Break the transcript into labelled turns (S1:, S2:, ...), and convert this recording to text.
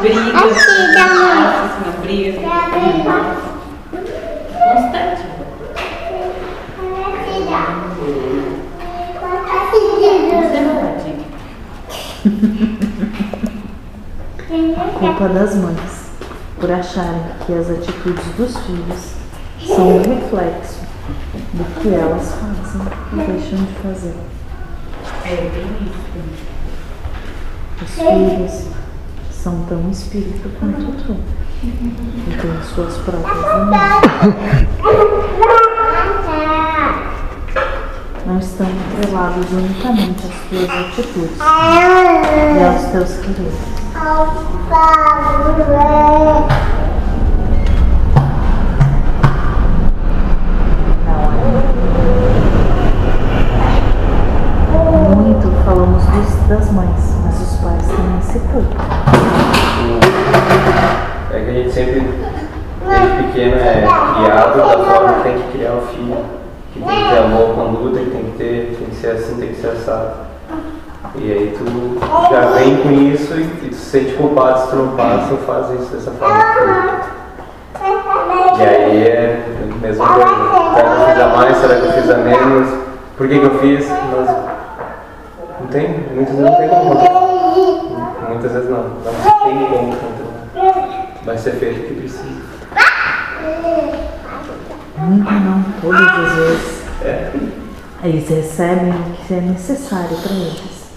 S1: Briga,
S2: assim da mãe.
S1: não briga. Constante.
S2: Assim. Assim
S1: Demoradinho.
S3: Culpa das mães por acharem que as atitudes dos filhos são um reflexo do que elas fazem ou deixam de fazer.
S1: É bem isso.
S3: Os filhos são tão espírito quanto tu e têm suas próprias emoções. Não estão atrelados unicamente às tuas atitudes e aos teus quereres. Muito falamos dos- das mães, mas os pais também se culpam.
S4: É que a gente sempre, desde pequeno, é criado da forma que tem que criar o filho. Que tem que ter amor, conduta, que tem que ter, tem que ser assim, tem que ser assado. E aí tu já vem com isso e, e tu se sente culpado se tu não passa ou faz isso dessa forma. E aí é a mesma coisa. Será que eu fiz a mais? Será que eu fiz a menos? Por que, que eu fiz? Mas não tem, muitas vezes não tem como controlar. Muitas vezes não, não tem como controlar. Vai ser feito o que precisa.
S3: Nunca não, todas as vezes.
S4: É.
S3: Eles recebem o que é necessário para eles.